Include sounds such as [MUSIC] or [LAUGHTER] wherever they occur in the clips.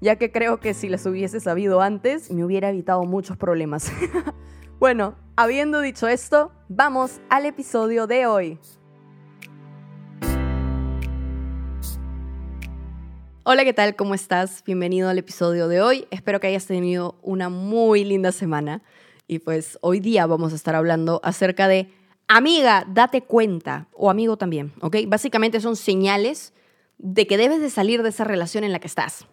ya que creo que si las hubiese sabido antes me hubiera evitado muchos problemas. [LAUGHS] bueno, habiendo dicho esto, vamos al episodio de hoy. Hola, ¿qué tal? ¿Cómo estás? Bienvenido al episodio de hoy. Espero que hayas tenido una muy linda semana. Y pues hoy día vamos a estar hablando acerca de amiga, date cuenta, o amigo también, ¿ok? Básicamente son señales de que debes de salir de esa relación en la que estás.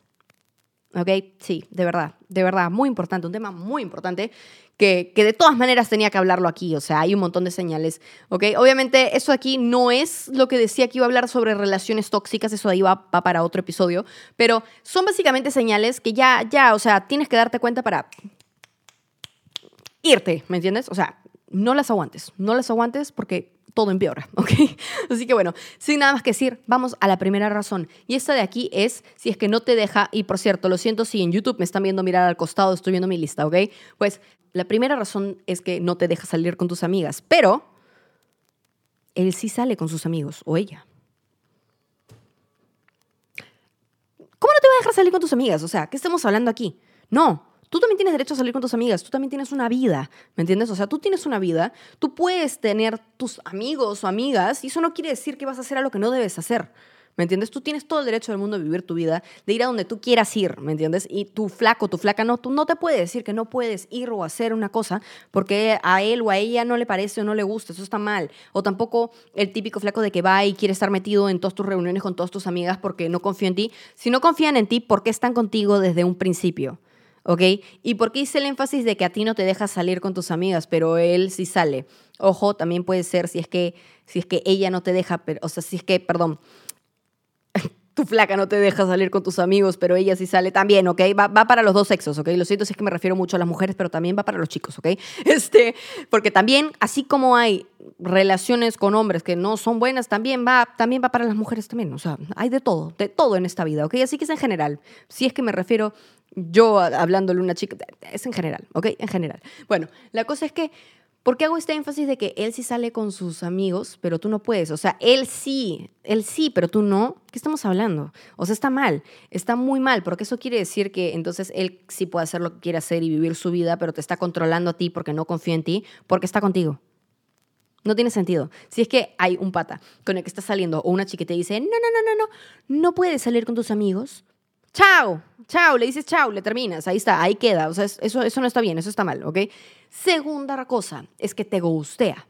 ¿Ok? Sí, de verdad, de verdad, muy importante, un tema muy importante que, que, de todas maneras tenía que hablarlo aquí, o sea, hay un montón de señales, ¿ok? Obviamente eso aquí no es lo que decía que iba a hablar sobre relaciones tóxicas, eso ahí va, va para otro episodio, pero son básicamente señales que ya, ya, o sea, tienes que darte cuenta para irte, ¿me entiendes? O sea, no las aguantes, no las aguantes porque todo empeora, [LAUGHS] ¿ok? Así que bueno, sin nada más que decir, vamos a la primera razón. Y esta de aquí es si es que no te deja, y por cierto, lo siento si en YouTube me están viendo mirar al costado, estoy viendo mi lista, ¿ok? Pues la primera razón es que no te deja salir con tus amigas, pero él sí sale con sus amigos o ella. ¿Cómo no te va a dejar salir con tus amigas? O sea, ¿qué estamos hablando aquí? No, Tú también tienes derecho a salir con tus amigas, tú también tienes una vida, ¿me entiendes? O sea, tú tienes una vida, tú puedes tener tus amigos o amigas y eso no quiere decir que vas a hacer algo que no debes hacer. ¿Me entiendes? Tú tienes todo el derecho del mundo de vivir tu vida, de ir a donde tú quieras ir, ¿me entiendes? Y tu flaco, tu flaca, no, tú no te puede decir que no puedes ir o hacer una cosa porque a él o a ella no le parece o no le gusta, eso está mal. O tampoco el típico flaco de que va y quiere estar metido en todas tus reuniones con todas tus amigas porque no confía en ti. Si no confían en ti, ¿por qué están contigo desde un principio? ¿Ok? ¿Y por qué hice el énfasis de que a ti no te dejas salir con tus amigas, pero él sí sale? Ojo, también puede ser si es que, si es que ella no te deja, pero, o sea, si es que, perdón, [LAUGHS] tu flaca no te deja salir con tus amigos, pero ella sí sale también, ¿ok? Va, va, para los dos sexos, ¿ok? Lo siento si es que me refiero mucho a las mujeres, pero también va para los chicos, ¿ok? [LAUGHS] Este, porque también, así como hay relaciones con hombres que no son buenas, también va, también va para las mujeres también, o sea, hay de todo, de todo en esta vida, ¿ok? Así que es en general. Si es que me refiero yo hablándole a una chica, es en general, ¿ok? En general. Bueno, la cosa es que ¿Por qué hago este énfasis de que él sí sale con sus amigos, pero tú no puedes? O sea, él sí, él sí, pero tú no. ¿Qué estamos hablando? O sea, está mal, está muy mal, porque eso quiere decir que entonces él sí puede hacer lo que quiere hacer y vivir su vida, pero te está controlando a ti porque no confía en ti, porque está contigo. No tiene sentido. Si es que hay un pata con el que estás saliendo o una chica te dice, no, no, no, no, no, no puedes salir con tus amigos, chao, chao, le dices chao, le terminas, ahí está, ahí queda. O sea, eso, eso no está bien, eso está mal, ¿ok? Segunda cosa es que te gustea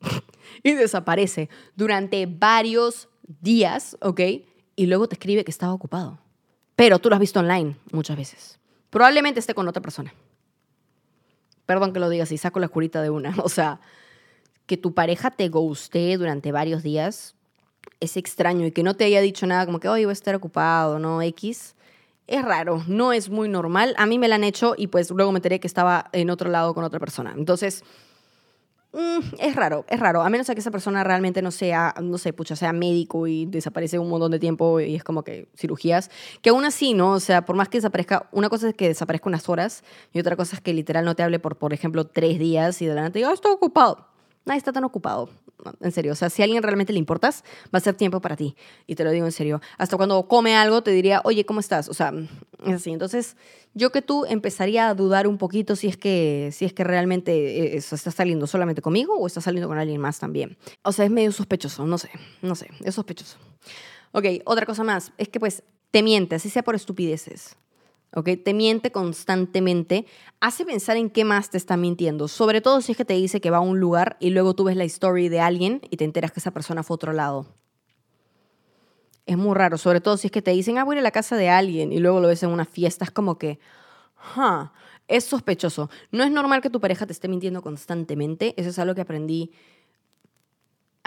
[LAUGHS] y desaparece durante varios días, ¿ok? Y luego te escribe que estaba ocupado. Pero tú lo has visto online muchas veces. Probablemente esté con otra persona. Perdón que lo diga así, saco la curita de una. [LAUGHS] O sea, que tu pareja te guste durante varios días es extraño y que no te haya dicho nada como que, hoy voy a estar ocupado, ¿no? X es raro, no es muy normal. A mí me la han hecho y pues luego me enteré que estaba en otro lado con otra persona. Entonces, mm, es raro, es raro. A menos que esa persona realmente no sea, no sé, pucha, sea médico y desaparece un montón de tiempo y es como que cirugías. Que aún así, ¿no? O sea, por más que desaparezca, una cosa es que desaparezca unas horas y otra cosa es que literal no te hable por, por ejemplo, tres días y de la nada te diga, oh, estoy ocupado. Nadie está tan ocupado en serio. O sea, si a alguien realmente le importas, va a ser tiempo para ti. Y te lo digo en serio. Hasta cuando come algo, te diría, oye, ¿cómo estás? O sea, es así. Entonces, yo que tú empezaría a dudar un poquito si es que, si es que realmente eh, estás saliendo solamente conmigo o estás saliendo con alguien más también. O sea, es medio sospechoso. No sé, no sé. Es sospechoso. Ok, otra cosa más. Es que pues te miente, así sea por estupideces. ¿Ok? Te miente constantemente, hace pensar en qué más te está mintiendo, sobre todo si es que te dice que va a un lugar y luego tú ves la story de alguien y te enteras que esa persona fue a otro lado. Es muy raro, sobre todo si es que te dicen, ah, voy a a la casa de alguien y luego lo ves en una fiesta, es como que, huh, es sospechoso. No es normal que tu pareja te esté mintiendo constantemente, eso es algo que aprendí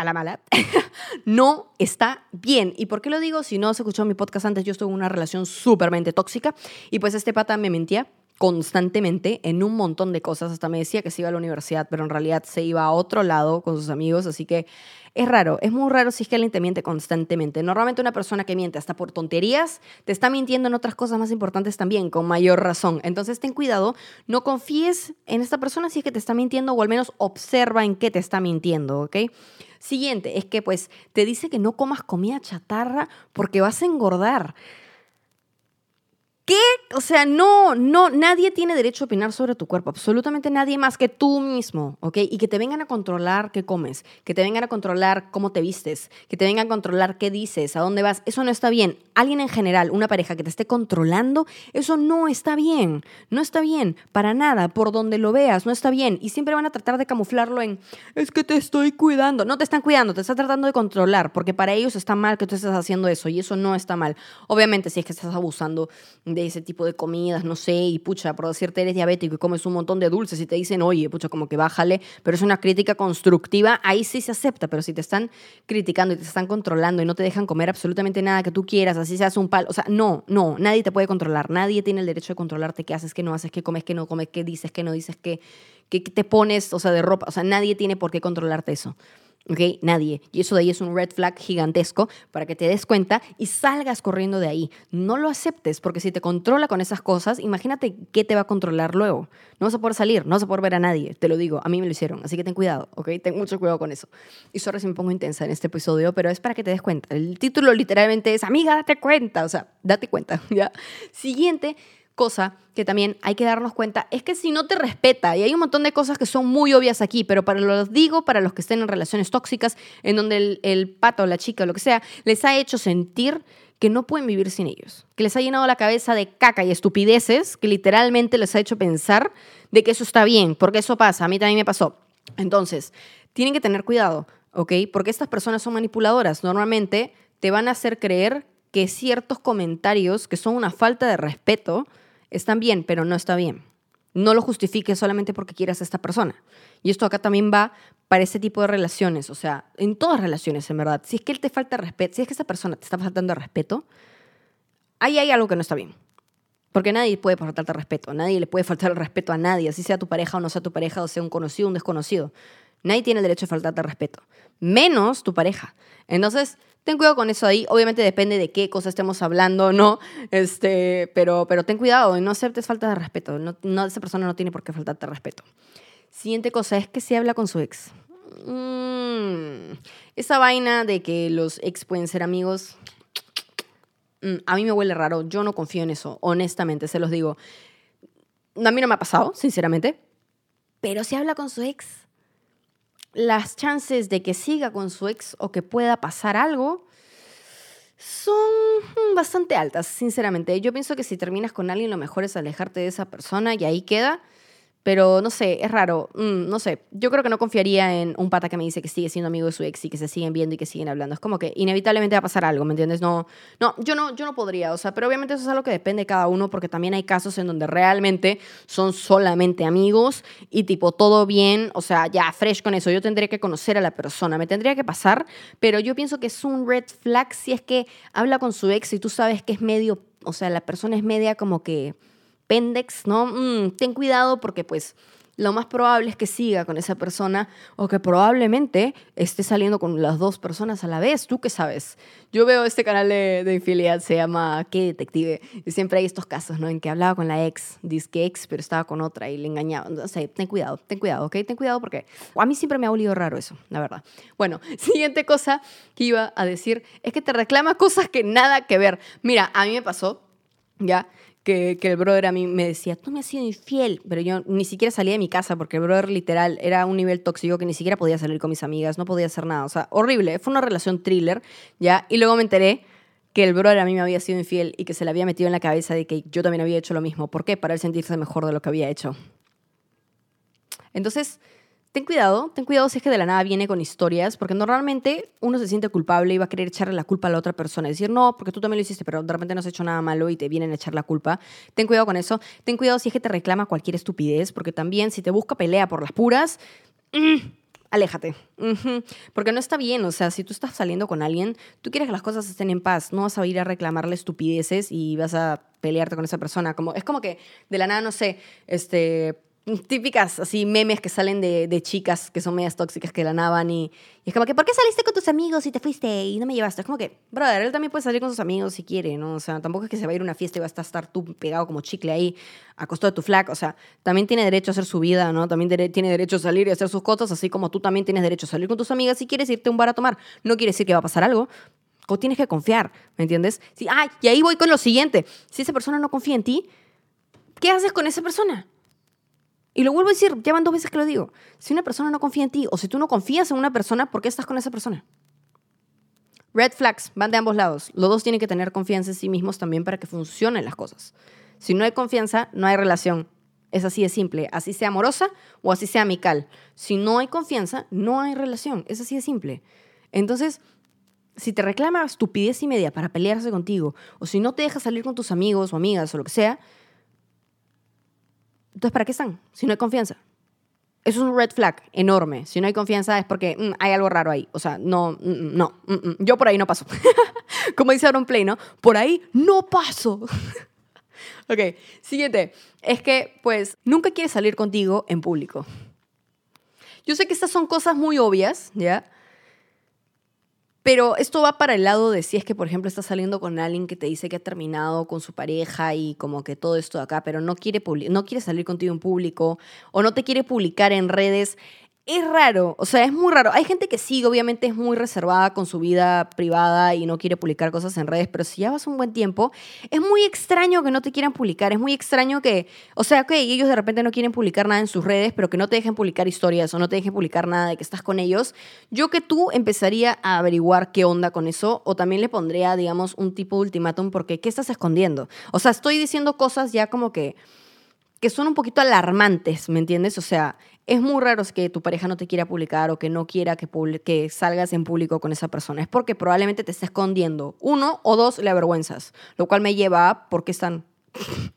a la mala, [LAUGHS] no está bien. ¿Y por qué lo digo? Si no se escuchó mi podcast antes, yo estuve en una relación súpermente tóxica y pues este pata me mentía constantemente en un montón de cosas. Hasta me decía que se iba a la universidad, pero en realidad se iba a otro lado con sus amigos. Así que es raro, es muy raro si es que alguien te miente constantemente. Normalmente una persona que miente hasta por tonterías te está mintiendo en otras cosas más importantes también, con mayor razón. Entonces ten cuidado, no confíes en esta persona si es que te está mintiendo o al menos observa en qué te está mintiendo, ¿ok? Siguiente, es que pues te dice que no comas comida chatarra porque vas a engordar. ¿Qué? O sea, no, no, nadie tiene derecho a opinar sobre tu cuerpo, absolutamente nadie más que tú mismo, ¿ok? Y que te vengan a controlar qué comes, que te vengan a controlar cómo te vistes, que te vengan a controlar qué dices, a dónde vas, eso no está bien. Alguien en general, una pareja que te esté controlando, eso no está bien, no está bien, para nada, por donde lo veas, no está bien. Y siempre van a tratar de camuflarlo en, es que te estoy cuidando. No te están cuidando, te están tratando de controlar, porque para ellos está mal que tú estés haciendo eso y eso no está mal. Obviamente, si es que estás abusando de ese tipo de comidas, no sé, y pucha, por decirte eres diabético y comes un montón de dulces y te dicen, oye, pucha, como que bájale, pero es una crítica constructiva, ahí sí se acepta, pero si te están criticando y te están controlando y no te dejan comer absolutamente nada que tú quieras, así se hace un palo, o sea, no, no, nadie te puede controlar, nadie tiene el derecho de controlarte qué haces, qué no haces, qué comes, qué no comes, qué dices, qué no dices, qué, qué te pones, o sea, de ropa, o sea, nadie tiene por qué controlarte eso. ¿Ok? Nadie. Y eso de ahí es un red flag gigantesco para que te des cuenta y salgas corriendo de ahí. No lo aceptes, porque si te controla con esas cosas, imagínate qué te va a controlar luego. No vas a poder salir, no vas a poder ver a nadie, te lo digo, a mí me lo hicieron, así que ten cuidado, ¿ok? Ten mucho cuidado con eso. Y sorry si me pongo intensa en este episodio, pero es para que te des cuenta. El título literalmente es, amiga, date cuenta, o sea, date cuenta, [LAUGHS] ¿ya? Siguiente cosa que también hay que darnos cuenta es que si no te respeta, y hay un montón de cosas que son muy obvias aquí, pero para los digo, para los que estén en relaciones tóxicas, en donde el, el pato o la chica o lo que sea, les ha hecho sentir que no pueden vivir sin ellos, que les ha llenado la cabeza de caca y estupideces, que literalmente les ha hecho pensar de que eso está bien, porque eso pasa, a mí también me pasó. Entonces, tienen que tener cuidado, ¿ok? Porque estas personas son manipuladoras, normalmente te van a hacer creer que ciertos comentarios que son una falta de respeto, están bien, pero no está bien. No lo justifiques solamente porque quieras a esta persona. Y esto acá también va para ese tipo de relaciones, o sea, en todas relaciones, en verdad. Si es que él te falta respeto, si es que esa persona te está faltando respeto, ahí hay algo que no está bien. Porque nadie puede faltarte respeto, nadie le puede faltar el respeto a nadie, así sea tu pareja o no sea tu pareja, o sea un conocido o un desconocido. Nadie tiene el derecho a faltarte respeto, menos tu pareja. Entonces, Ten cuidado con eso ahí. Obviamente depende de qué cosa estemos hablando, ¿no? Este, pero, pero ten cuidado no aceptes falta de respeto. No, esa persona no tiene por qué faltarte respeto. Siguiente cosa es que se habla con su ex. Mm, esa vaina de que los ex pueden ser amigos, mm, a mí me huele raro. Yo no confío en eso, honestamente, se los digo. A mí no me ha pasado, sinceramente. Pero si habla con su ex, las chances de que siga con su ex o que pueda pasar algo son bastante altas, sinceramente. Yo pienso que si terminas con alguien, lo mejor es alejarte de esa persona y ahí queda. Pero no sé, es raro. Mm, no sé. Yo creo que no confiaría en un pata que me dice que sigue siendo amigo de su ex y que se siguen viendo y que siguen hablando. Es como que inevitablemente va a pasar algo, ¿me entiendes? No, no, yo no, yo no podría. O sea, pero obviamente eso es algo que depende de cada uno porque también hay casos en donde realmente son solamente amigos y tipo todo bien. O sea, ya fresh con eso. Yo tendría que conocer a la persona. Me tendría que pasar. Pero yo pienso que es un red flag si es que habla con su ex y tú sabes que es medio. O sea, la persona es media como que pendex, ¿no? Mm, ten cuidado porque pues lo más probable es que siga con esa persona o que probablemente esté saliendo con las dos personas a la vez. ¿Tú qué sabes? Yo veo este canal de, de infidelidad, se llama ¿Qué detective? Y siempre hay estos casos, ¿no? En que hablaba con la ex, que ex, pero estaba con otra y le engañaba. O sea, ten cuidado, ten cuidado, ¿ok? Ten cuidado porque a mí siempre me ha olido raro eso, la verdad. Bueno, [LAUGHS] siguiente cosa que iba a decir es que te reclama cosas que nada que ver. Mira, a mí me pasó, ¿ya? Que, el brother a mí me decía, tú me has sido infiel, pero yo ni siquiera salía de mi casa porque el brother literal era un nivel tóxico que ni siquiera podía salir con mis amigas, no podía hacer nada, o sea, horrible, fue una relación thriller, ¿ya? Y luego me enteré que el brother a mí me había sido infiel y que se le había metido en la cabeza de que yo también había hecho lo mismo. ¿Por qué? Para él sentirse mejor de lo que había hecho. Entonces, ten cuidado, ten cuidado si es que de la nada viene con historias, porque normalmente uno se siente culpable y va a querer echarle la culpa a la otra persona. Decir, no, porque tú también lo hiciste, pero de repente no has hecho nada malo y te vienen a echar la culpa. Ten cuidado con eso. Ten cuidado si es que te reclama cualquier estupidez, porque también si te busca pelea por las puras, mm, aléjate. Porque no está bien, o sea, si tú estás saliendo con alguien, tú quieres que las cosas estén en paz, no vas a ir a reclamarle estupideces y vas a pelearte con esa persona. Como, es como que de la nada, no sé, este típicas así memes que salen de, de chicas que son medias tóxicas que la naban y, y es como que ¿por qué saliste con tus amigos y te fuiste y no me llevaste? Es como que, brother, él también puede salir con sus amigos si quiere, ¿no? O sea, tampoco es que se va a ir a una fiesta y va a estar tú pegado como chicle ahí a costo de tu flac, o sea, también tiene derecho a hacer su vida, ¿no? También tiene derecho a salir y hacer sus cosas, así como tú también tienes derecho a salir con tus amigas si quieres irte a un bar a tomar. No quiere decir que va a pasar algo, o tienes que confiar, ¿me entiendes? Si, ay, y ahí voy con lo siguiente, si esa persona no confía en ti, ¿qué haces con esa persona? Y lo vuelvo a decir, ya van dos veces que lo digo. Si una persona no confía en ti o si tú no confías en una persona, ¿por qué estás con esa persona? Red flags van de ambos lados. Los dos tienen que tener confianza en sí mismos también para que funcionen las cosas. Si no hay confianza, no hay relación. Es así de simple. Así sea amorosa o así sea amical. Si no hay confianza, no hay relación. Es así de simple. Entonces, si te reclama estupidez y media para pelearse contigo, o si no te deja salir con tus amigos o amigas o lo que sea, entonces, ¿para qué están? Si no hay confianza. Eso es un red flag enorme. Si no hay confianza es porque mm, hay algo raro ahí. O sea, no, mm, mm, no, yo por ahí no paso. [LAUGHS] Como dice Aaron Play, ¿no? Por ahí no paso. [LAUGHS] ok, siguiente. Es que, pues, nunca quiere salir contigo en público. Yo sé que estas son cosas muy obvias, ¿ya? Pero esto va para el lado de si es que, por ejemplo, estás saliendo con alguien que te dice que ha terminado con su pareja y como que todo esto de acá, pero no quiere, no quiere salir contigo en público o no te quiere publicar en redes. Es raro, o sea, es muy raro. Hay gente que sí, obviamente es muy reservada con su vida privada y no quiere publicar cosas en redes, pero si ya vas un buen tiempo, es muy extraño que no te quieran publicar, es muy extraño que, o sea, que ellos de repente no quieren publicar nada en sus redes, pero que no te dejen publicar historias o no te dejen publicar nada de que estás con ellos. Yo que tú empezaría a averiguar qué onda con eso o también le pondría, digamos, un tipo de ultimátum porque ¿qué estás escondiendo? O sea, estoy diciendo cosas ya como que que son un poquito alarmantes, ¿me entiendes? O sea, es muy raro que tu pareja no te quiera publicar o que no quiera que, salgas en público con esa persona. Es porque probablemente te esté escondiendo. Uno o dos, le avergüenzas. Lo cual me lleva a por qué están... [LAUGHS]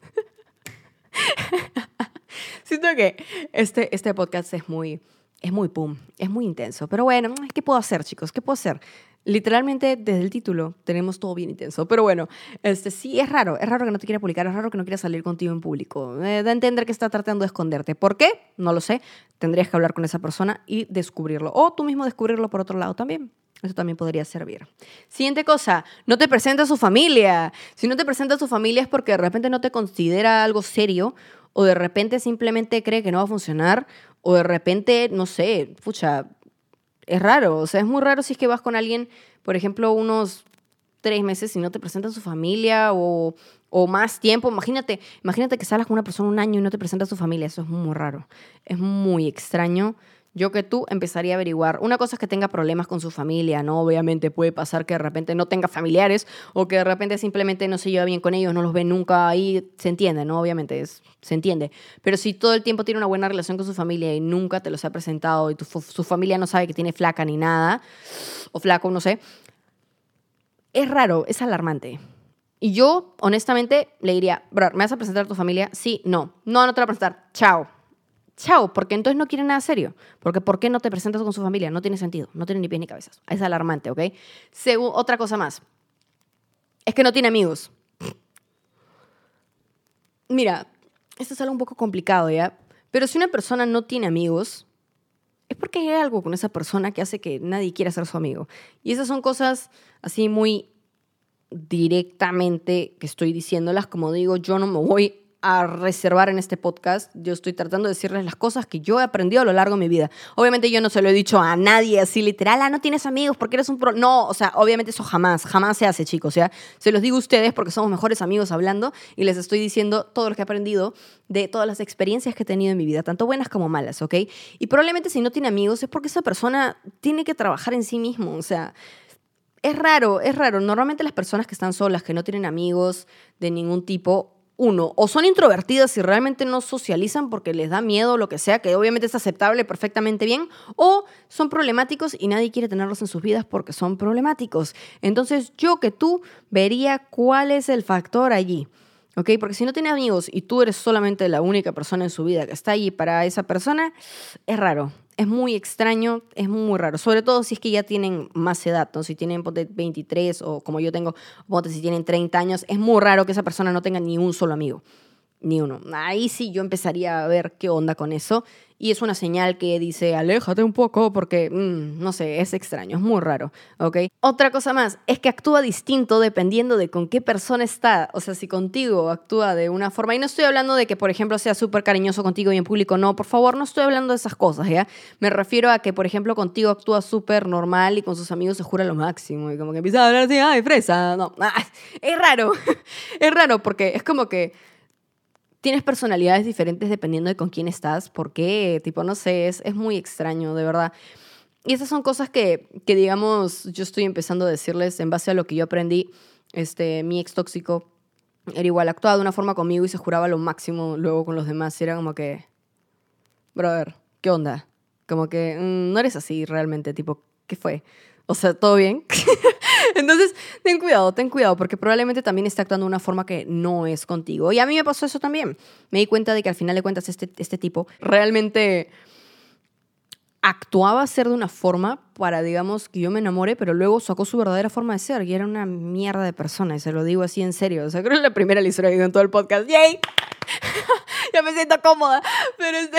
Siento que este, este podcast es muy, es muy pum, es muy intenso. Pero bueno, ¿qué puedo hacer, chicos? ¿Qué puedo hacer? Literalmente, desde el título, tenemos todo bien intenso. Pero bueno, este, sí, es raro. Es raro que no te quiera publicar, es raro que no quiera salir contigo en público. Eh, da a entender que está tratando de esconderte. ¿Por qué? No lo sé. Tendrías que hablar con esa persona y descubrirlo. O tú mismo descubrirlo por otro lado también. Eso también podría servir. Siguiente cosa, no te presenta a su familia. Si no te presenta a su familia es porque de repente no te considera algo serio o de repente simplemente cree que no va a funcionar o de repente, no sé, pucha, es raro. O sea, es muy raro si es que vas con alguien, por ejemplo, unos tres meses y no te presenta su familia o, o más tiempo. Imagínate, imagínate que salas con una persona un año y no te presenta su familia. Eso es muy raro. Es muy extraño. Yo que tú empezaría a averiguar. Una cosa es que tenga problemas con su familia, ¿no? Obviamente puede pasar que de repente no tenga familiares o que de repente simplemente no se lleva bien con ellos, no los ve nunca ahí. Se entiende, ¿no? Obviamente es, se entiende. Pero si todo el tiempo tiene una buena relación con su familia y nunca te los ha presentado y su familia no sabe que tiene flaca ni nada, o flaco, no sé, es raro, es alarmante. Y yo, honestamente, le diría, bro, ¿me vas a presentar a tu familia? Sí, no. No, no te la voy a presentar. Chao. Chao, porque entonces no quiere nada serio. Porque ¿por qué no te presentas con su familia? No tiene sentido. No tiene ni pies ni cabezas. Es alarmante, ¿ok? Segu- otra cosa más. Es que no tiene amigos. Mira, esto es algo un poco complicado, ¿ya? Pero si una persona no tiene amigos, es porque hay algo con esa persona que hace que nadie quiera ser su amigo. Y esas son cosas así muy directamente que estoy diciéndolas. Como digo, yo no me voy a reservar en este podcast. Yo estoy tratando de decirles las cosas que yo he aprendido a lo largo de mi vida. Obviamente yo no se lo he dicho a nadie así literal, ah, no tienes amigos porque eres un pro... No, o sea, obviamente eso jamás, jamás se hace, chicos. ¿ya? Se los digo a ustedes porque somos mejores amigos hablando y les estoy diciendo todo lo que he aprendido de todas las experiencias que he tenido en mi vida, tanto buenas como malas, ¿ok? Y probablemente si no tiene amigos es porque esa persona tiene que trabajar en sí mismo, o sea, es raro, es raro. Normalmente las personas que están solas, que no tienen amigos de ningún tipo, uno, o son introvertidas y realmente no socializan porque les da miedo o lo que sea, que obviamente es aceptable perfectamente bien, o son problemáticos y nadie quiere tenerlos en sus vidas porque son problemáticos. Entonces yo que tú vería cuál es el factor allí. ¿Ok? Porque si no tiene amigos y tú eres solamente la única persona en su vida que está allí para esa persona, es raro. Es muy extraño, es muy raro. Sobre todo si es que ya tienen más edad, ¿no? Si tienen ponte, 23 o como yo tengo, si tienen 30 años, es muy raro que esa persona no tenga ni un solo amigo. Ni uno. Ahí sí yo empezaría a ver qué onda con eso y es una señal que dice, aléjate un poco porque, mm, no sé, es extraño, es muy raro, ¿ok? Otra cosa más, es que actúa distinto dependiendo de con qué persona está, o sea, si contigo actúa de una forma, y no estoy hablando de que, por ejemplo, sea súper cariñoso contigo y en público, no, por favor, no estoy hablando de esas cosas, ¿ya? Me refiero a que, por ejemplo, contigo actúa súper normal y con sus amigos se jura lo máximo y como que empieza a hablar así, ay, fresa, no, ah, [LAUGHS] es raro, [LAUGHS] es raro porque es como que tienes personalidades diferentes dependiendo de con quién estás, por qué, tipo, no sé, es, es muy extraño, de verdad. Y esas son cosas que, que, digamos, yo estoy empezando a decirles en base a lo que yo aprendí. Este, mi ex tóxico era igual, actuaba de una forma conmigo y se juraba lo máximo luego con los demás. Y era como que, brother, ¿qué onda? Como que mm, no eres así realmente, tipo, ¿qué fue? O sea, ¿todo bien? [LAUGHS] [LAUGHS] Entonces, ten cuidado, ten cuidado, porque probablemente también está actuando de una forma que no es contigo. Y a mí me pasó eso también. Me di cuenta de que al final de cuentas este, este tipo realmente actuaba ser de una forma para, digamos, que yo me enamore, pero luego sacó su verdadera forma de ser y era una mierda de persona, y se lo digo así en serio. O sea, creo que es la primera historia que digo en todo el podcast. ¡Yay! Ya [LAUGHS] me siento cómoda, pero este,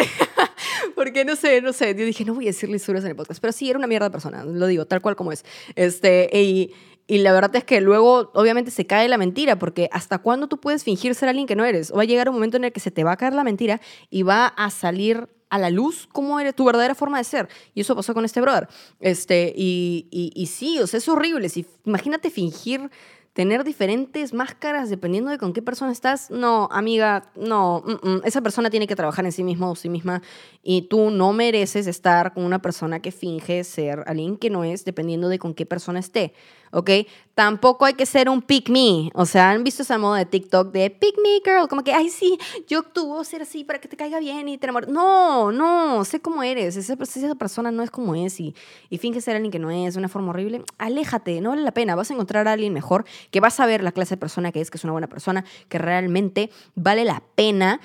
[LAUGHS] porque no sé, no sé, yo dije, no voy a decir lisuras en el podcast, pero sí, era una mierda de persona, lo digo, tal cual como es. Este, y, y la verdad es que luego, obviamente, se cae la mentira, porque ¿hasta cuándo tú puedes fingir ser alguien que no eres? O va a llegar un momento en el que se te va a caer la mentira y va a salir a la luz cómo eres tu verdadera forma de ser. Y eso pasó con este brother. Este, y, y, sí, o sea, es horrible. Si, imagínate fingir tener diferentes máscaras dependiendo de con qué persona estás, no, amiga, no, esa persona tiene que trabajar en sí mismo o sí misma y tú no mereces estar con una persona que finge ser alguien que no es dependiendo de con qué persona esté. ¿ok? Tampoco hay que ser un pick me. O sea, ¿han visto esa moda de TikTok de pick me girl? Como que, ay, sí, yo actúo ser así para que te caiga bien y te enamores. No, no, sé cómo eres. Esa, esa persona no es como es y, y finge ser alguien que no es de una forma horrible. Aléjate, no vale la pena. Vas a encontrar a alguien mejor que vas a ver la clase de persona que es, que es una buena persona, que realmente vale la pena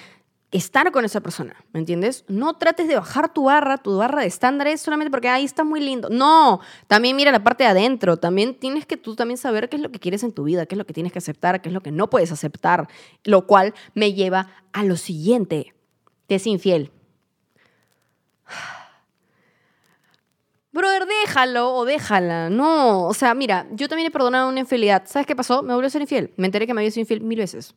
estar con esa persona, ¿me entiendes? No trates de bajar tu barra, tu barra de estándares solamente porque ahí está muy lindo. No, también mira la parte de adentro, también tienes que tú también saber qué es lo que quieres en tu vida, qué es lo que tienes que aceptar, qué es lo que no puedes aceptar, lo cual me lleva a lo siguiente, te es infiel. [SIGHS] Brother, déjalo o déjala. No, o sea, mira, yo también he perdonado una infidelidad. ¿Sabes qué pasó? Me volvió a ser infiel. Me enteré que me había sido infiel mil veces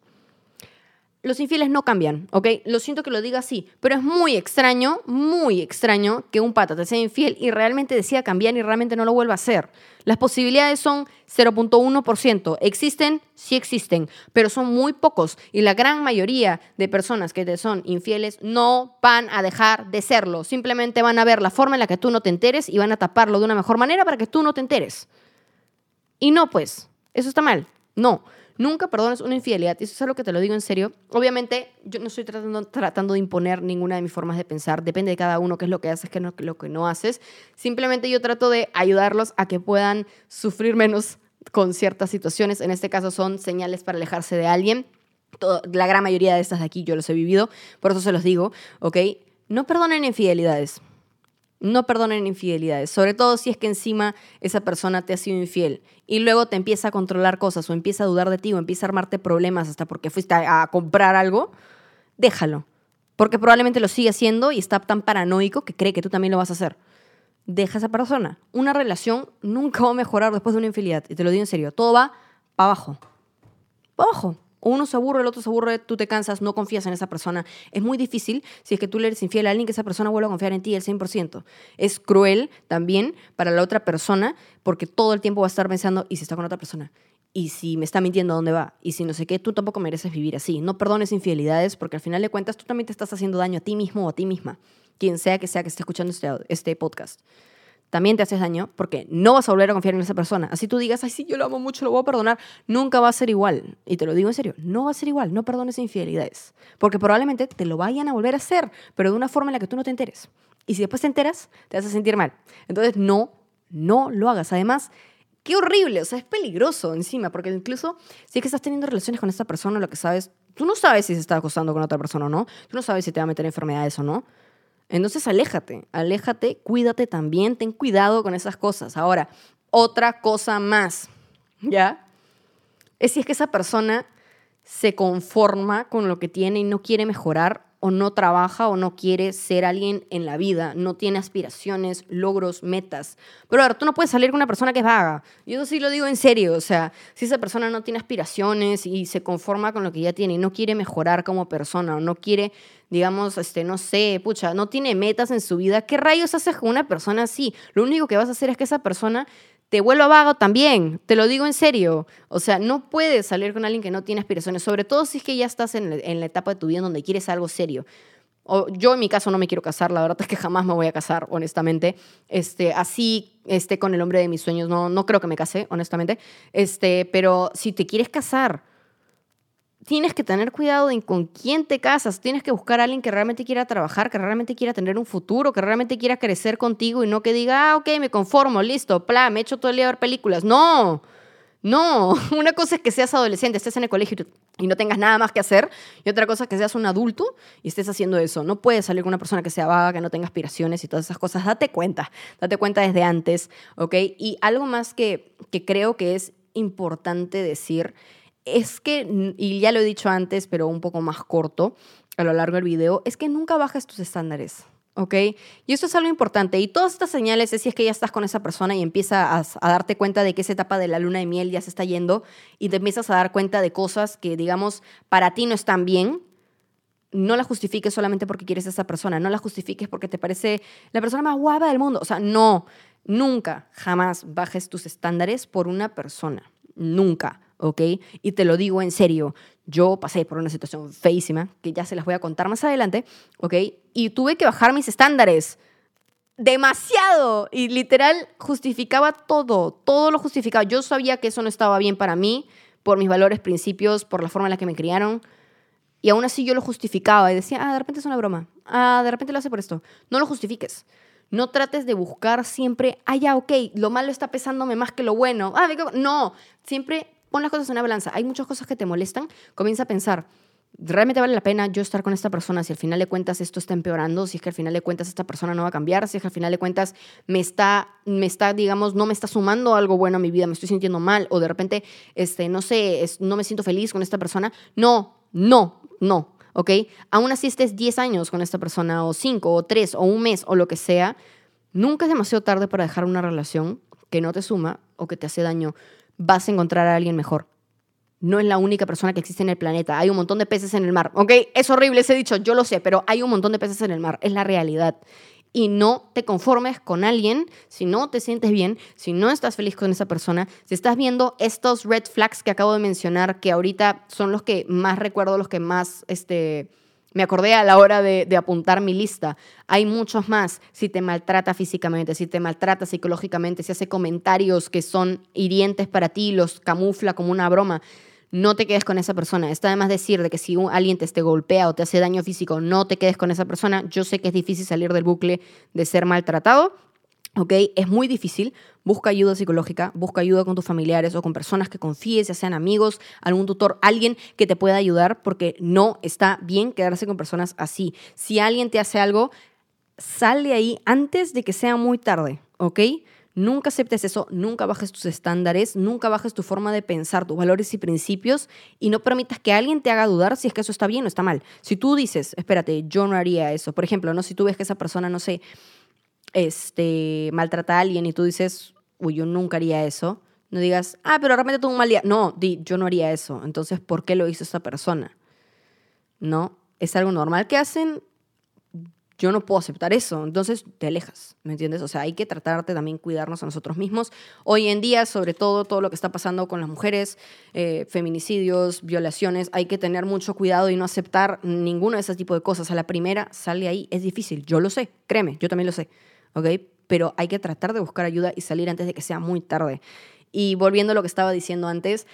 los infieles no cambian, ¿ok? Lo siento que lo diga así, pero es muy extraño, muy extraño que un pata te sea infiel y realmente decida cambiar y realmente no lo vuelva a hacer. Las posibilidades son 0.1%. ¿Existen? Sí existen, pero son muy pocos y la gran mayoría de personas que te son infieles no van a dejar de serlo. Simplemente van a ver la forma en la que tú no te enteres y van a taparlo de una mejor manera para que tú no te enteres. Y no, pues, eso está mal. No. Nunca perdones una infidelidad. Y eso es algo que te lo digo en serio. Obviamente, yo no estoy tratando, tratando de imponer ninguna de mis formas de pensar. Depende de cada uno qué es lo que haces, qué es lo que no haces. Simplemente yo trato de ayudarlos a que puedan sufrir menos con ciertas situaciones. En este caso son señales para alejarse de alguien. la gran mayoría de estas de aquí yo los he vivido. Por eso se los digo, ¿ok? No perdonen infidelidades no perdonen infidelidades, sobre todo si es que encima esa persona te ha sido infiel y luego te empieza a controlar cosas o empieza a dudar de ti o empieza a armarte problemas hasta porque fuiste a, comprar algo, déjalo, porque probablemente lo sigue haciendo y está tan paranoico que cree que tú también lo vas a hacer. Deja a esa persona. Una relación nunca va a mejorar después de una infidelidad, y te lo digo en serio, todo va para abajo. Para abajo uno se aburre, el otro se aburre, tú te cansas, no confías en esa persona. Es muy difícil si es que tú le eres infiel a alguien que esa persona vuelva a confiar en ti al 100%. Es cruel también para la otra persona porque todo el tiempo va a estar pensando, ¿y si está con otra persona? ¿Y si me está mintiendo dónde va? ¿Y si no sé qué? Tú tampoco mereces vivir así. No perdones infidelidades porque al final de cuentas tú también te estás haciendo daño a ti mismo o a ti misma. Quien sea que sea que esté escuchando este, este podcast también te haces daño porque no vas a volver a confiar en esa persona. Así tú digas, ay, sí, yo lo amo mucho, lo voy a perdonar, nunca va a ser igual. Y te lo digo en serio, no va a ser igual, no perdones infidelidades. Porque probablemente te lo vayan a volver a hacer, pero de una forma en la que tú no te enteres. Y si después te enteras, te vas a sentir mal. Entonces, no, no lo hagas. Además, qué horrible, o sea, es peligroso encima, porque incluso si es que estás teniendo relaciones con esta persona, lo que sabes, tú no sabes si se está acostando con otra persona o no, tú no sabes si te va a meter enfermedades o no. Entonces, aléjate, aléjate, cuídate también, ten cuidado con esas cosas. Ahora, otra cosa más, ¿ya? Es si es que esa persona se conforma con lo que tiene y no quiere mejorar o no trabaja o no quiere ser alguien en la vida, no tiene aspiraciones, logros, metas. Pero ahora, tú no puedes salir con una persona que es vaga. Y eso sí lo digo en serio, o sea, si esa persona no tiene aspiraciones y se conforma con lo que ya tiene y no quiere mejorar como persona o no quiere, digamos, este, no sé, pucha, no tiene metas en su vida, ¿qué rayos haces con una persona así? Lo único que vas a hacer es que esa persona te vuelva vago también, te lo digo en serio. O sea, no puedes salir con alguien que no tiene aspiraciones, sobre todo si es que ya estás en, la etapa de tu vida donde quieres algo serio. O, yo en mi caso no me quiero casar, la verdad es que jamás me voy a casar, honestamente. Este, así este, con el hombre de mis sueños, no, no creo que me case, honestamente. Este, pero si te quieres casar, tienes que tener cuidado en con quién te casas. Tienes que buscar a alguien que realmente quiera trabajar, que realmente quiera tener un futuro, que realmente quiera crecer contigo y no que diga, ah, ok, me conformo, listo, pla, me echo todo el día a ver películas. No, no. [LAUGHS] Una cosa es que seas adolescente, estés en el colegio y no tengas nada más que hacer. Y otra cosa es que seas un adulto y estés haciendo eso. No puedes salir con una persona que sea vaga, que no tenga aspiraciones y todas esas cosas. Date cuenta, date cuenta desde antes, ¿ok? Y algo más que, que creo que es importante decir es que, y ya lo he dicho antes, pero un poco más corto a lo largo del video, es que nunca bajes tus estándares. ¿ok? Y eso es algo importante. Y todas estas señales es si es que ya estás con esa persona y empiezas a, darte cuenta de que esa etapa de la luna de miel ya se está yendo y te empiezas a dar cuenta de cosas que, digamos, para ti no están bien. No la justifiques solamente porque quieres a esa persona, no la justifiques porque te parece la persona más guapa del mundo. O sea, no, nunca, jamás bajes tus estándares por una persona. Nunca. ¿Ok? Y te lo digo en serio, yo pasé por una situación feísima, que ya se las voy a contar más adelante, ¿ok? Y tuve que bajar mis estándares demasiado y literal justificaba todo, todo lo justificaba. Yo sabía que eso no estaba bien para mí, por mis valores, principios, por la forma en la que me criaron. Y aún así yo lo justificaba y decía, ah, de repente es una broma, ah, de repente lo hace por esto. No lo justifiques. No trates de buscar siempre, ah, ya, ok, lo malo está pesándome más que lo bueno. Ah, no, siempre pon las cosas en una balanza. Hay muchas cosas que te molestan. Comienza a pensar, ¿realmente vale la pena yo estar con esta persona si al final de cuentas esto está empeorando? Si es que al final de cuentas esta persona no va a cambiar, si es que al final de cuentas me está, me está digamos, no me está sumando algo bueno a mi vida, me estoy sintiendo mal o de repente, este, no sé, no me siento feliz con esta persona. No, no, no. ¿Ok? Aún así estés 10 años con esta persona, o 5, o 3, o un mes, o lo que sea, nunca es demasiado tarde para dejar una relación que no te suma o que te hace daño vas a encontrar a alguien mejor. No es la única persona que existe en el planeta. Hay un montón de peces en el mar. ¿Ok? Es horrible ese dicho, yo lo sé, pero hay un montón de peces en el mar. Es la realidad. Y no te conformes con alguien si no te sientes bien, si no estás feliz con esa persona, si estás viendo estos red flags que acabo de mencionar, que ahorita son los que más recuerdo, los que más este, me acordé a la hora de, apuntar mi lista. Hay muchos más. Si te maltrata físicamente, si te maltrata psicológicamente, si hace comentarios que son hirientes para ti, los camufla como una broma, no te quedes con esa persona. Está además decir de que si alguien te, te golpea o te hace daño físico, no te quedes con esa persona. Yo sé que es difícil salir del bucle de ser maltratado, ¿ok? Es muy difícil. Busca ayuda psicológica, busca ayuda con tus familiares o con personas que confíes, ya sean amigos, algún tutor, alguien que te pueda ayudar, porque no está bien quedarse con personas así. Si alguien te hace algo, sale ahí antes de que sea muy tarde, ¿ok? Nunca aceptes eso, nunca bajes tus estándares, nunca bajes tu forma de pensar, tus valores y principios y no permitas que alguien te haga dudar si es que eso está bien o está mal. Si tú dices, espérate, yo no haría eso, por ejemplo, no si tú ves que esa persona, no sé, este, maltrata a alguien y tú dices, uy, yo nunca haría eso, no digas, ah, pero realmente tuvo un mal día. No, di, yo no haría eso. Entonces, ¿por qué lo hizo esa persona? ¿No? ¿Es algo normal que hacen? Yo no puedo aceptar eso. Entonces, te alejas, ¿me entiendes? O sea, hay que tratarte también cuidarnos a nosotros mismos. Hoy en día, sobre todo, todo lo que está pasando con las mujeres, eh, feminicidios, violaciones, hay que tener mucho cuidado y no aceptar ninguno de ese tipo de cosas. A la primera, sale ahí. Es difícil, yo lo sé, créeme, yo también lo sé. ¿Ok? Pero hay que tratar de buscar ayuda y salir antes de que sea muy tarde. Y volviendo a lo que estaba diciendo antes,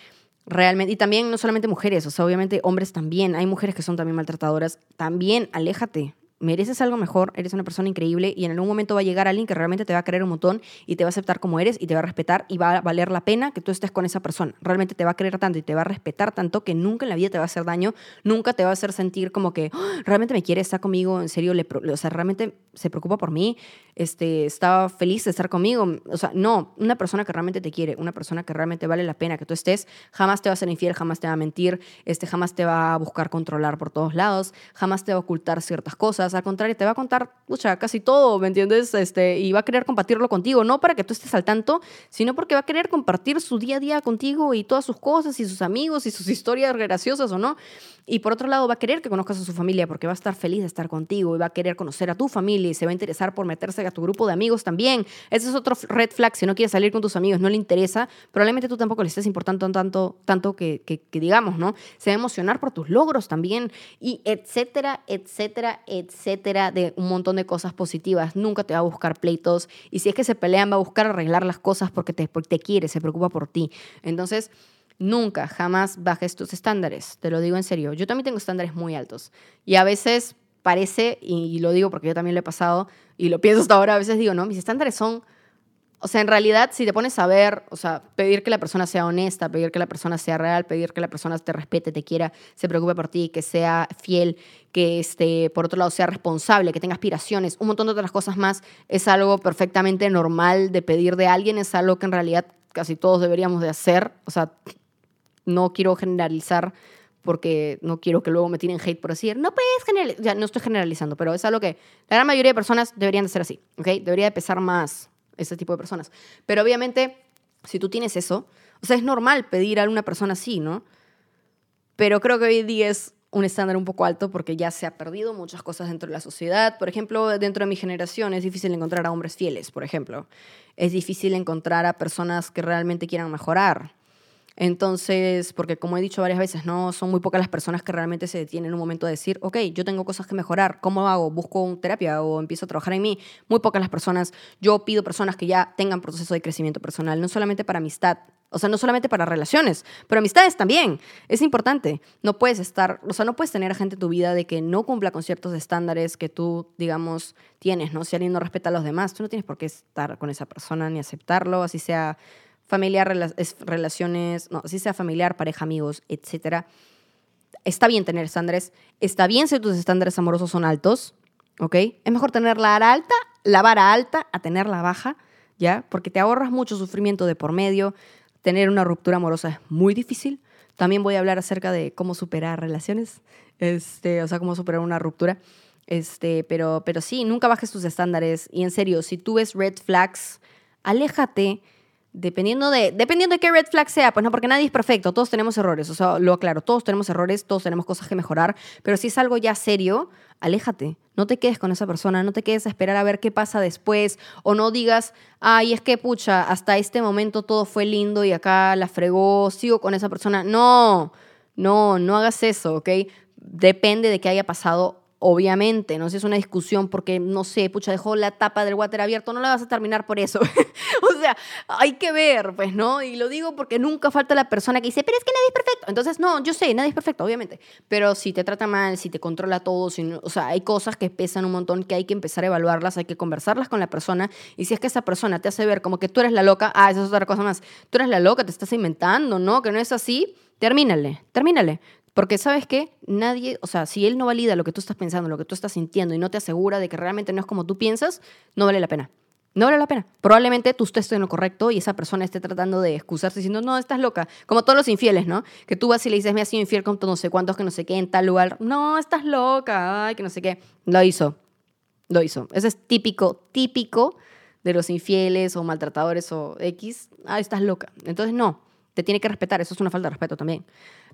realmente, y también no solamente mujeres, o sea, obviamente hombres también, hay mujeres que son también maltratadoras, también aléjate, mereces algo mejor, eres una persona increíble y en algún momento va a llegar alguien que realmente te va a querer un montón y te va a aceptar como eres y te va a respetar y va a valer la pena que tú estés con esa persona. Realmente te va a querer tanto y te va a respetar tanto que nunca en la vida te va a hacer daño, nunca te va a hacer sentir como que ¡Ah! realmente me quiere, está conmigo, en serio, o sea, realmente se preocupa por mí, este, está feliz de estar conmigo. O sea, no, una persona que realmente te quiere, una persona que realmente vale la pena que tú estés, jamás te va a ser infiel, jamás te va a mentir, este, jamás te va a buscar controlar por todos lados, jamás te va a ocultar ciertas cosas, al contrario, te va a contar, pucha, casi todo, ¿me entiendes? Este, y va a querer compartirlo contigo, no para que tú estés al tanto, sino porque va a querer compartir su día a día contigo y todas sus cosas y sus amigos y sus [LAUGHS] historias graciosas o no. Y por otro lado, va a querer que conozcas a su familia porque va a estar feliz de estar contigo y va a querer conocer a tu familia y se va a interesar por meterse a tu grupo de amigos también. Ese es otro red flag. Si no quieres salir con tus amigos, no le interesa, probablemente tú tampoco le estés importando tanto, tanto que, que, digamos, ¿no? Se va a emocionar por tus logros también y etcétera, etcétera, etcétera, de un montón de cosas positivas. Nunca te va a buscar pleitos y si es que se pelean, va a buscar arreglar las cosas porque te, porque te quiere, se preocupa por ti. Entonces, Nunca, jamás bajes tus estándares, te lo digo en serio. Yo también tengo estándares muy altos y a veces parece, y lo digo porque yo también lo he pasado y lo pienso hasta ahora, a veces digo, no, mis estándares son, o sea, en realidad si te pones a ver, o sea, pedir que la persona sea honesta, pedir que la persona sea real, pedir que la persona te respete, te quiera, se preocupe por ti, que sea fiel, que este, por otro lado sea responsable, que tenga aspiraciones, un montón de otras cosas más, es algo perfectamente normal de pedir de alguien, es algo que en realidad casi todos deberíamos de hacer, o sea, no quiero generalizar porque no quiero que luego me tiren hate por decir, no puedes generalizar, ya no estoy generalizando, pero es algo que la gran mayoría de personas deberían de ser así, ¿ok? Debería de pesar más ese tipo de personas. Pero obviamente, si tú tienes eso, o sea, es normal pedir a una persona así, ¿no? Pero creo que hoy día es un estándar un poco alto porque ya se ha perdido muchas cosas dentro de la sociedad. Por ejemplo, dentro de mi generación es difícil encontrar a hombres fieles, por ejemplo. Es difícil encontrar a personas que realmente quieran mejorar. Entonces, porque como he dicho varias veces, no son muy pocas las personas que realmente se detienen en un momento a decir, ok, yo tengo cosas que mejorar, ¿cómo hago? ¿Busco un terapia o empiezo a trabajar en mí? Muy pocas las personas. Yo pido personas que ya tengan proceso de crecimiento personal, no solamente para amistad, o sea, no solamente para relaciones, pero amistades también. Es importante. No puedes estar, o sea, no puedes tener a gente en tu vida de que no cumpla con ciertos estándares que tú, digamos, tienes, ¿no? Si alguien no respeta a los demás, tú no tienes por qué estar con esa persona ni aceptarlo, así sea familiar, relaciones, no, si sea familiar, pareja, amigos, etc. Está bien tener estándares, está bien si tus estándares amorosos son altos, ¿ok? Es mejor tener la vara alta, la vara alta a tener la baja, ¿ya? Porque te ahorras mucho sufrimiento de por medio. Tener una ruptura amorosa es muy difícil. También voy a hablar acerca de cómo superar relaciones, este, o sea, cómo superar una ruptura. Este, pero, pero sí, nunca bajes tus estándares. Y en serio, si tú ves red flags, aléjate Dependiendo de, dependiendo de qué red flag sea, pues no, porque nadie es perfecto, todos tenemos errores, o sea, lo aclaro, todos tenemos errores, todos tenemos cosas que mejorar, pero si es algo ya serio, aléjate, no te quedes con esa persona, no te quedes a esperar a ver qué pasa después, o no digas, ay, es que pucha, hasta este momento todo fue lindo y acá la fregó, sigo con esa persona. No, no, no hagas eso, ¿ok? Depende de qué haya pasado obviamente, no sé, es una discusión porque, no sé, pucha, dejó la tapa del water abierto, no la vas a terminar por eso. [LAUGHS] o sea, hay que ver, pues, ¿no? Y lo digo porque nunca falta la persona que dice, pero es que nadie es perfecto. Entonces, no, yo sé, nadie es perfecto, obviamente. Pero si te trata mal, si te controla todo, si o sea, hay cosas que pesan un montón que hay que empezar a evaluarlas, hay que conversarlas con la persona. Y si es que esa persona te hace ver como que tú eres la loca, ah, esa es otra cosa más. Tú eres la loca, te estás inventando, ¿no? Que no es así, termínale, termínale. Porque sabes qué, nadie, o sea, si él no valida lo que tú estás pensando, lo que tú estás sintiendo y no te asegura de que realmente no es como tú piensas, no vale la pena. No vale la pena. Probablemente tú estés en lo correcto y esa persona esté tratando de excusarse diciendo, no, estás loca. Como todos los infieles, ¿no? Que tú vas y le dices, me has sido infiel con no sé cuántos, que no sé qué, en tal lugar. No, estás loca, ay, que no sé qué. Lo hizo. Lo hizo. Eso es típico, típico de los infieles o maltratadores o X. Ah, estás loca. Entonces, no te tiene que respetar, eso es una falta de respeto también.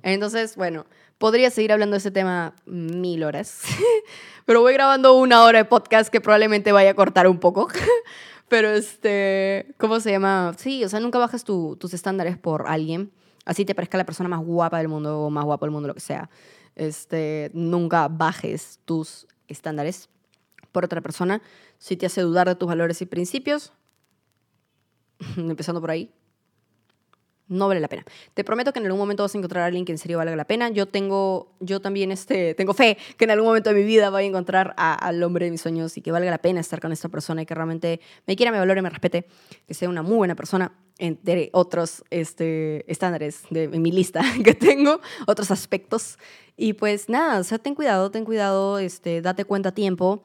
Entonces, bueno, podría seguir hablando de ese tema mil horas, [LAUGHS] pero voy grabando una hora de podcast que probablemente vaya a cortar un poco. [LAUGHS] pero este, ¿cómo se llama? Sí, o sea, nunca bajas tus estándares por alguien, así te parezca la persona más guapa del mundo o más guapo del mundo, lo que sea. Este, nunca bajes tus estándares por otra persona si te hace dudar de tus valores y principios, [LAUGHS] empezando por ahí, no vale la pena. Te prometo que en algún momento vas a encontrar a alguien que en serio valga la pena. Yo tengo, yo también este, tengo fe que en algún momento de mi vida voy a encontrar al hombre de mis sueños y que valga la pena estar con esta persona y que realmente me quiera, me valore, me respete, que sea una muy buena persona entre otros este, estándares de, mi lista [LAUGHS] que tengo, otros aspectos. Y pues nada, o sea, ten cuidado, ten cuidado, este, date cuenta a tiempo.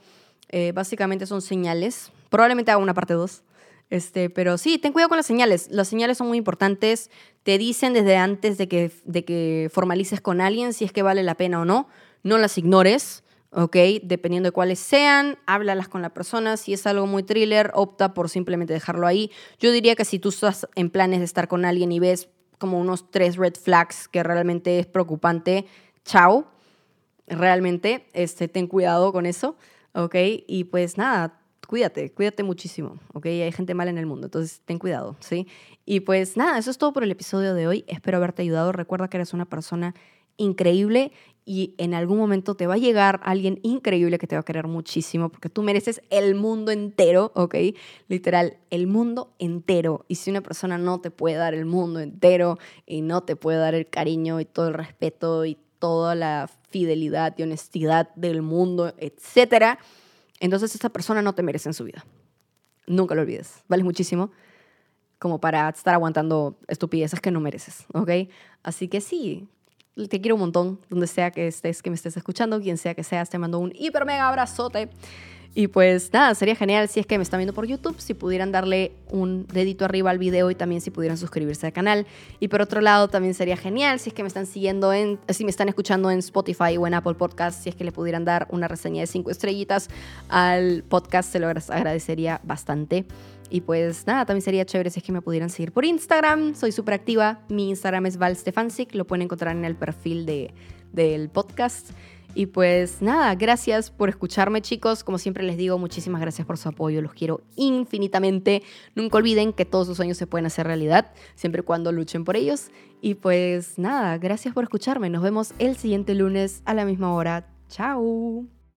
Eh, básicamente son señales. Probablemente haga una parte 2 este, pero sí, ten cuidado con las señales. Las señales son muy importantes. Te dicen desde antes de que, de que formalices con alguien si es que vale la pena o no. No las ignores, ¿ok? Dependiendo de cuáles sean, háblalas con la persona. Si es algo muy thriller, opta por simplemente dejarlo ahí. Yo diría que si tú estás en planes de estar con alguien y ves como unos tres red flags que realmente es preocupante, chao. Realmente, este, ten cuidado con eso, ¿ok? Y pues nada, cuídate, cuídate muchísimo, ¿ok? Hay gente mala en el mundo, entonces ten cuidado, ¿sí? Y pues nada, eso es todo por el episodio de hoy. Espero haberte ayudado. Recuerda que eres una persona increíble y en algún momento te va a llegar alguien increíble que te va a querer muchísimo porque tú mereces el mundo entero, ¿ok? Literal, el mundo entero. Y si una persona no te puede dar el mundo entero y no te puede dar el cariño y todo el respeto y toda la fidelidad y honestidad del mundo, etcétera, entonces esa persona no te merece en su vida. Nunca lo olvides. Vales muchísimo como para estar aguantando estupideces que no mereces, ¿ok? Así que sí, te quiero un montón, donde sea que estés, que me estés escuchando, quien sea que seas, te mando un hiper mega abrazote. Y pues nada, sería genial si es que me están viendo por YouTube, si pudieran darle un dedito arriba al video y también si pudieran suscribirse al canal. Y por otro lado, también sería genial si es que me están siguiendo en, si me están escuchando en Spotify o en Apple Podcast, si es que le pudieran dar una reseña de cinco estrellitas al podcast, se lo agradecería bastante. Y pues nada, también sería chévere si es que me pudieran seguir por Instagram. Soy súper activa. Mi Instagram es valstefancic. Lo pueden encontrar en el perfil de, del podcast. Y pues nada, gracias por escucharme chicos. Como siempre les digo, muchísimas gracias por su apoyo. Los quiero infinitamente. Nunca olviden que todos sus sueños se pueden hacer realidad, siempre y cuando luchen por ellos. Y pues nada, gracias por escucharme. Nos vemos el siguiente lunes a la misma hora. Chao.